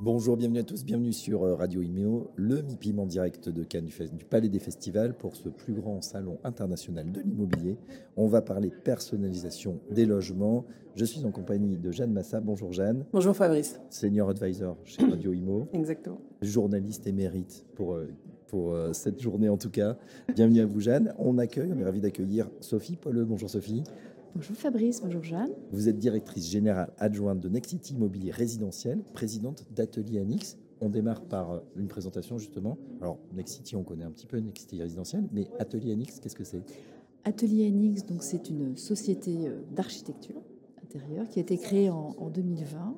Bonjour, bienvenue à tous, bienvenue sur euh, Radio Imo, le MIPIM en direct de Cannes du, Palais des Festivals pour ce plus grand salon international de l'immobilier. On va parler personnalisation des logements. Je suis en compagnie de Jeanne Massa. Bonjour Jeanne. Bonjour Fabrice. Senior advisor chez Radio Imo. Exactement. Journaliste émérite pour, euh, pour euh, cette journée en tout cas. Bienvenue à vous Jeanne. On accueille, on est ravi d'accueillir Sophie Pauleux. Bonjour Sophie. Bonjour Fabrice, bonjour Jeanne. Vous êtes directrice générale adjointe de Nexity Immobilier Résidentiel, présidente d'Atelier Anix. On démarre par euh, une présentation justement. Alors Nexity, on connaît un petit peu Nexity Résidentiel, mais Atelier Anix, qu'est-ce que c'est? Atelier Anix, donc c'est une société euh, d'architecture intérieure qui a été créée en, 2020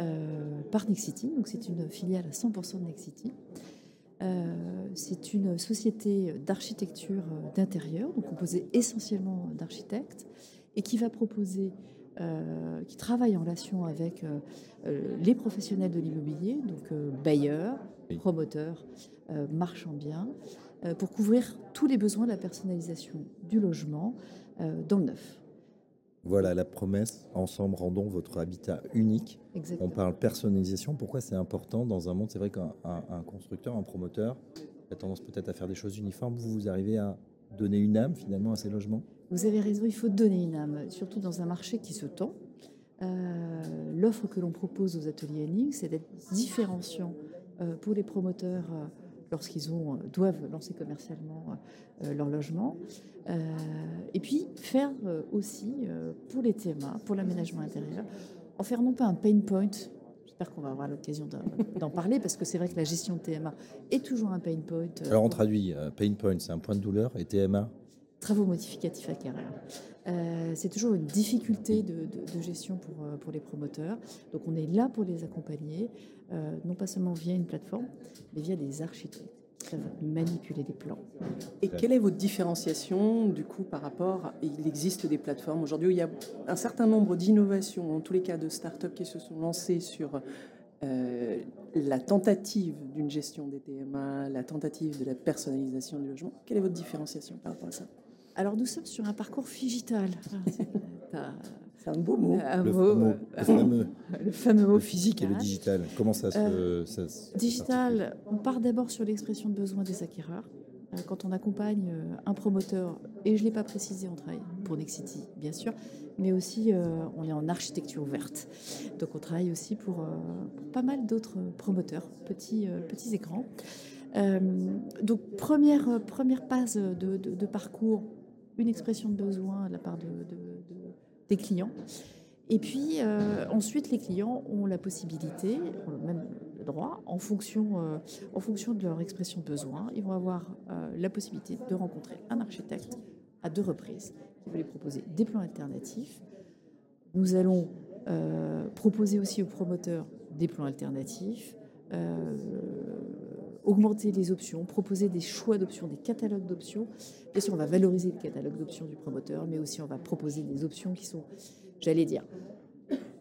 euh, par Nexity. Donc c'est une filiale à 100% de Nexity. c'est une société d'architecture d'intérieur, donc composée essentiellement d'architectes, et qui va proposer, euh, qui travaille en relation avec euh, euh, les professionnels de l'immobilier, donc bailleurs, promoteurs, marchands bien, pour couvrir tous les besoins de la personnalisation du logement dans le neuf. Voilà la promesse. Ensemble, rendons votre habitat unique. On parle personnalisation. Pourquoi c'est important dans un monde? C'est vrai qu'un constructeur, un promoteur a tendance peut-être à faire des choses uniformes. Vous, vous arrivez à donner une âme finalement à ces logements? Vous avez raison, il faut donner une âme, surtout dans un marché qui se tend. Euh, l'offre que l'on propose aux ateliers Enix, c'est d'être différenciant euh, pour les promoteurs euh, lorsqu'ils ont, doivent lancer commercialement leur logement. et puis faire aussi pour les TMA, pour l'aménagement intérieur, en faire non pas un pain point, j'espère qu'on va avoir l'occasion d'en parler, parce que c'est vrai que la gestion de TMA est toujours un pain point. Alors on traduit, pain point c'est un point de douleur, et TMA travaux modificatifs acquéreurs. Euh, c'est toujours une difficulté de, gestion pour, euh, pour les promoteurs. Donc on est là pour les accompagner, euh, non pas seulement via une plateforme, mais via des architectes qui savent manipuler des plans. Et quelle est votre différenciation du coup par rapport Il existe des plateformes aujourd'hui où il y a un certain nombre d'innovations, en tous les cas de start-up qui se sont lancées sur la tentative d'une gestion des TMA, la tentative de la personnalisation du logement. Quelle est votre différenciation par rapport à ça? Alors nous sommes sur un parcours digital. C'est un beau mot. le, fameux, le, fameux, mot physique et le digital. Comment ça se. Euh, digital, on part d'abord sur l'expression de besoin des acquéreurs. Euh, quand on accompagne euh, un promoteur, et je ne l'ai pas précisé, on travaille pour Nexity, bien sûr, mais aussi on est en architecture ouverte. Donc on travaille aussi pour, pas mal d'autres promoteurs, petits, petits écrans. donc première, première phase de parcours une expression de besoin de la part de, des clients. Et puis euh, ensuite, les clients ont la possibilité, ont même le droit, en fonction, euh, en fonction de leur expression de besoin, ils vont avoir euh, la possibilité de rencontrer un architecte à deux reprises qui va les proposer des plans alternatifs. Nous allons proposer aussi aux promoteurs des plans alternatifs, augmenter les options, proposer des choix d'options, des catalogues d'options. Bien sûr, on va valoriser le catalogue d'options du promoteur, mais aussi on va proposer des options qui sont, j'allais dire,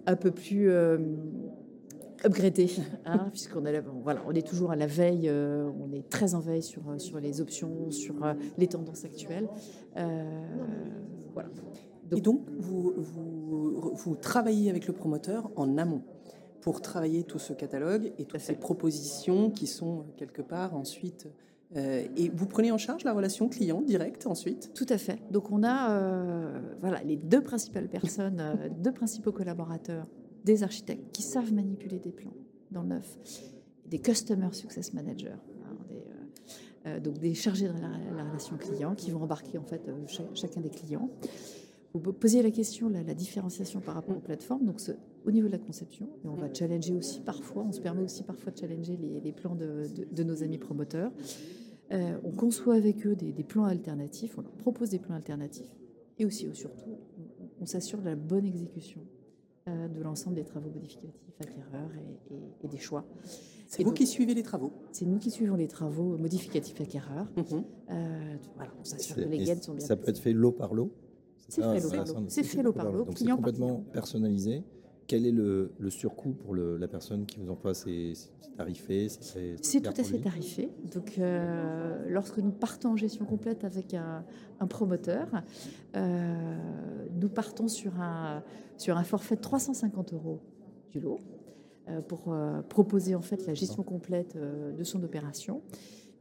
un peu plus euh, upgradées, hein, puisqu'on voilà, on est toujours à la veille, euh, on est très en veille sur, euh, sur les options, sur les tendances actuelles. voilà. Et donc, vous, vous, vous travaillez avec le promoteur en amont pour travailler tout ce catalogue et toutes ces propositions qui sont quelque part ensuite. Euh, et vous prenez en charge la relation client directe ensuite? Tout à fait. Donc on a euh, voilà, les deux principales personnes, euh, deux principaux collaborateurs, des architectes qui savent manipuler des plans dans le neuf, des Customer Success Managers, hein, donc des chargés de la, relation client qui vont embarquer en fait chacun des clients. Vous posiez la question, la, la différenciation par rapport aux plateformes. Donc, au niveau de la conception, et on va challenger aussi parfois, on se permet aussi parfois de challenger les, plans de, nos amis promoteurs. Euh, on conçoit avec eux des, plans alternatifs, on leur propose des plans alternatifs, et aussi, surtout, on, s'assure de la bonne exécution euh, de l'ensemble des travaux modificatifs, acquéreurs et, et, des choix. C'est vous qui suivez les travaux C'est nous qui suivons les travaux modificatifs acquéreurs. Euh, voilà, on s'assure que les gaines sont bien. Ça peut être fait lot par lot C'est. C'est fait l'eau par l'eau. Donc c'est complètement personnalisé. Quel est le, surcoût pour la personne qui vous emploie C'est tarifé C'est tout à fait tarifé. Donc, euh, lorsque nous partons en gestion complète avec un, promoteur, euh, nous partons sur un, sur un forfait de 350 euros du lot euh, pour proposer en fait la gestion complète de son opération.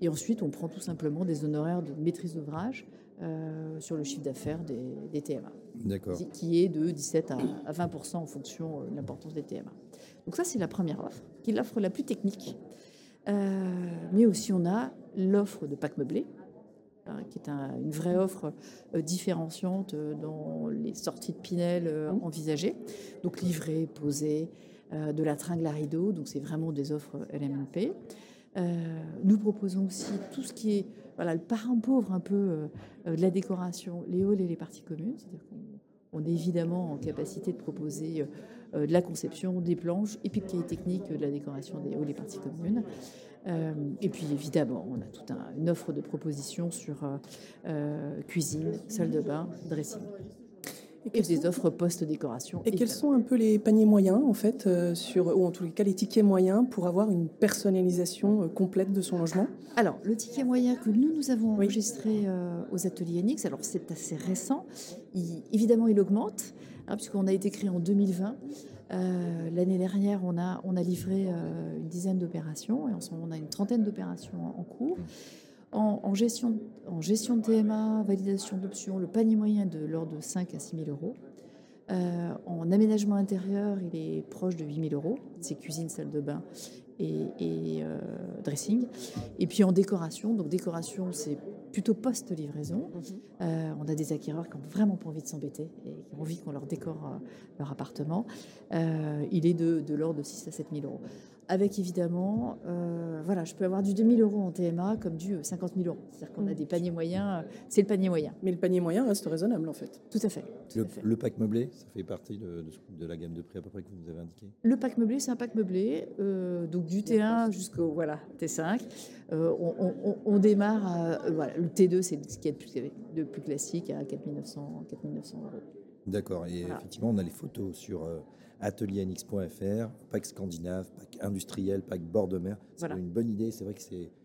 Et ensuite, on prend tout simplement des honoraires de maîtrise d'ouvrage euh, sur le chiffre d'affaires des, TMA. D'accord. Qui est de 17 à, 20% en fonction euh, de l'importance des TMA. Donc ça, c'est la première offre, qui est l'offre la plus technique. Euh, mais aussi, on a l'offre de pack meublé, hein, qui est une vraie offre différenciante dans les sorties de Pinel envisagées. Donc livré, posé, de la tringle à rideau. Donc c'est vraiment des offres LMNP. nous proposons aussi tout ce qui est voilà, le parent pauvre un peu euh, de la décoration, les halls et les parties communes. C'est-à-dire qu'on est évidemment en capacité de proposer euh, de la conception, des planches, et puis le cahier technique de la décoration des halls et parties communes. Euh, et puis évidemment, on a toute une offre de propositions sur cuisine, salle de bain, dressing et, des offres post-décoration. Et quels sont un peu les paniers moyens, en fait, euh, sur, ou en tous les cas les tickets moyens pour avoir une personnalisation euh, complète de son logement? Alors, le ticket moyen que nous, nous avons enregistré euh, aux ateliers NX, alors c'est assez récent, évidemment il augmente, hein, puisqu'on a été créé en 2020. L'année dernière, on a, on a livré une dizaine d'opérations et en ce moment, on a une trentaine d'opérations en cours. En, gestion, en gestion de TMA, validation d'options, le panier moyen de l'ordre de 5 à 6 000 euros. Euh, en aménagement intérieur, il est proche de 8 000 euros. C'est cuisine, salle de bain et, euh, dressing. Et puis en décoration, donc décoration, c'est plutôt post-livraison. Mhm. Euh, on a des acquéreurs qui n'ont vraiment pas envie de s'embêter et qui ont envie qu'on leur décore leur appartement. il est de, de l'ordre de 6 à 7 000 euros avec évidemment, euh, voilà, je peux avoir du 2000 euros en TMA comme du 50 euh, 000 euros. C'est-à-dire qu'on a mm. des paniers moyens, euh, c'est le panier moyen. Mais le panier moyen reste raisonnable en fait. Tout à fait. le, pack meublé, ça fait partie de, la gamme de prix à peu près que vous nous avez indiqué? Le pack meublé, c'est un pack meublé, donc du T1 jusqu'au voilà, T5. On, démarre, voilà, le T2, c'est ce qui est le plus, le plus classique à 4900, 4900 euros. D'accord, et effectivement, on a les photos sur atelierNX.fr, pack scandinave, pack industriel, pack bord de mer. C'est une bonne idée. C'est vrai que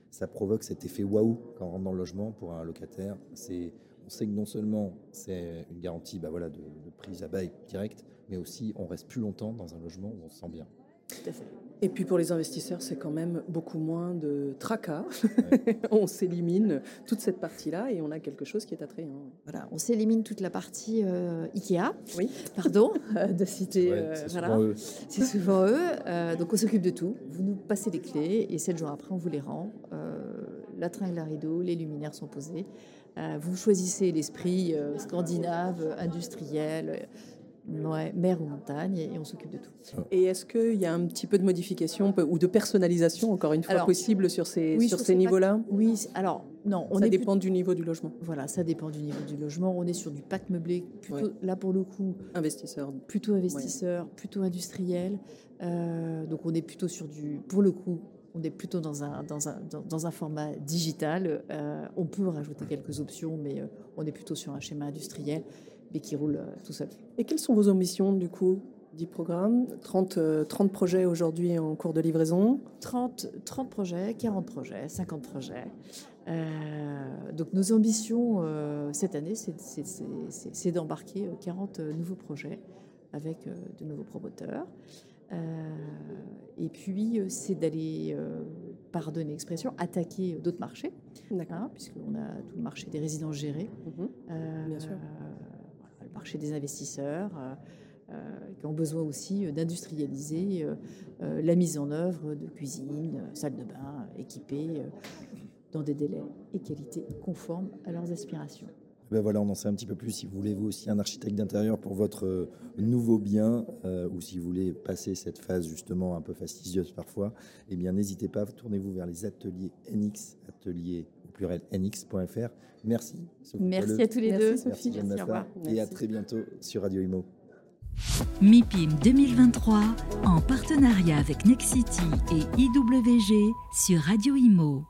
ça provoque cet effet waouh quand on rentre dans le logement pour un locataire. On sait que non seulement c'est une garantie bah voilà, de, de prise à bail direct, mais aussi on reste plus longtemps dans un logement où on se sent bien. Tout à fait. Et puis pour les investisseurs, c'est quand même beaucoup moins de tracas. on s'élimine toute cette partie-là et on a quelque chose qui est attrayant. Voilà, on s'élimine toute la partie euh, Ikea. Oui. Pardon euh, de citer. Euh, c'est souvent souvent eux. donc on s'occupe de tout. Vous nous passez les clés et sept jours après, on vous les rend. la tringle à rideau, les luminaires sont posés. vous choisissez l'esprit scandinave, industriel mer ou montagne, et, on s'occupe de tout. Et est-ce qu'il y a un petit peu de modification ou de personnalisation, encore une fois, possible sur ces, sur, ces niveaux-là Oui, alors non. On ça dépend du niveau du logement. Voilà, ça dépend du niveau du logement. On est sur du pack meublé, plutôt, là pour le coup. Investisseur. Plutôt investisseur, plutôt industriel. Euh, donc on est plutôt sur du, pour le coup, on est plutôt dans un, dans un, dans, un format digital. Euh, on peut rajouter quelques options, mais euh, on est plutôt sur un schéma industriel mais qui roule euh, tout seul. Et quelles sont vos ambitions du coup 10 programmes, 30, 30 euh, projets aujourd'hui en cours de livraison? 30, 30 projets, 40 projets, 50 projets. Euh, donc nos ambitions cette année, c'est d'embarquer 40 nouveaux projets avec de nouveaux promoteurs. et puis, c'est d'aller, pardonnez l'expression, attaquer d'autres marchés, hein, puisqu'on a tout le marché des résidences gérées. Mhm. Bien sûr marché des investisseurs euh, euh, qui ont besoin aussi euh, d'industrialiser la mise en œuvre de cuisine, salle de bain équipées dans des délais et qualités conformes à leurs aspirations. Ben voilà, on en sait un petit peu plus. Si vous voulez, vous aussi, un architecte d'intérieur pour votre nouveau bien, ou si vous voulez passer cette phase justement un peu fastidieuse parfois, eh bien, n'hésitez pas, tournez-vous vers les ateliers NX, ateliers pluriel nx.fr. Merci. Merci à tous les deux. Sophie. Et à très bientôt sur Radio Imo. MIPIM 2023 en partenariat avec Nexity et IWG sur Radio Imo.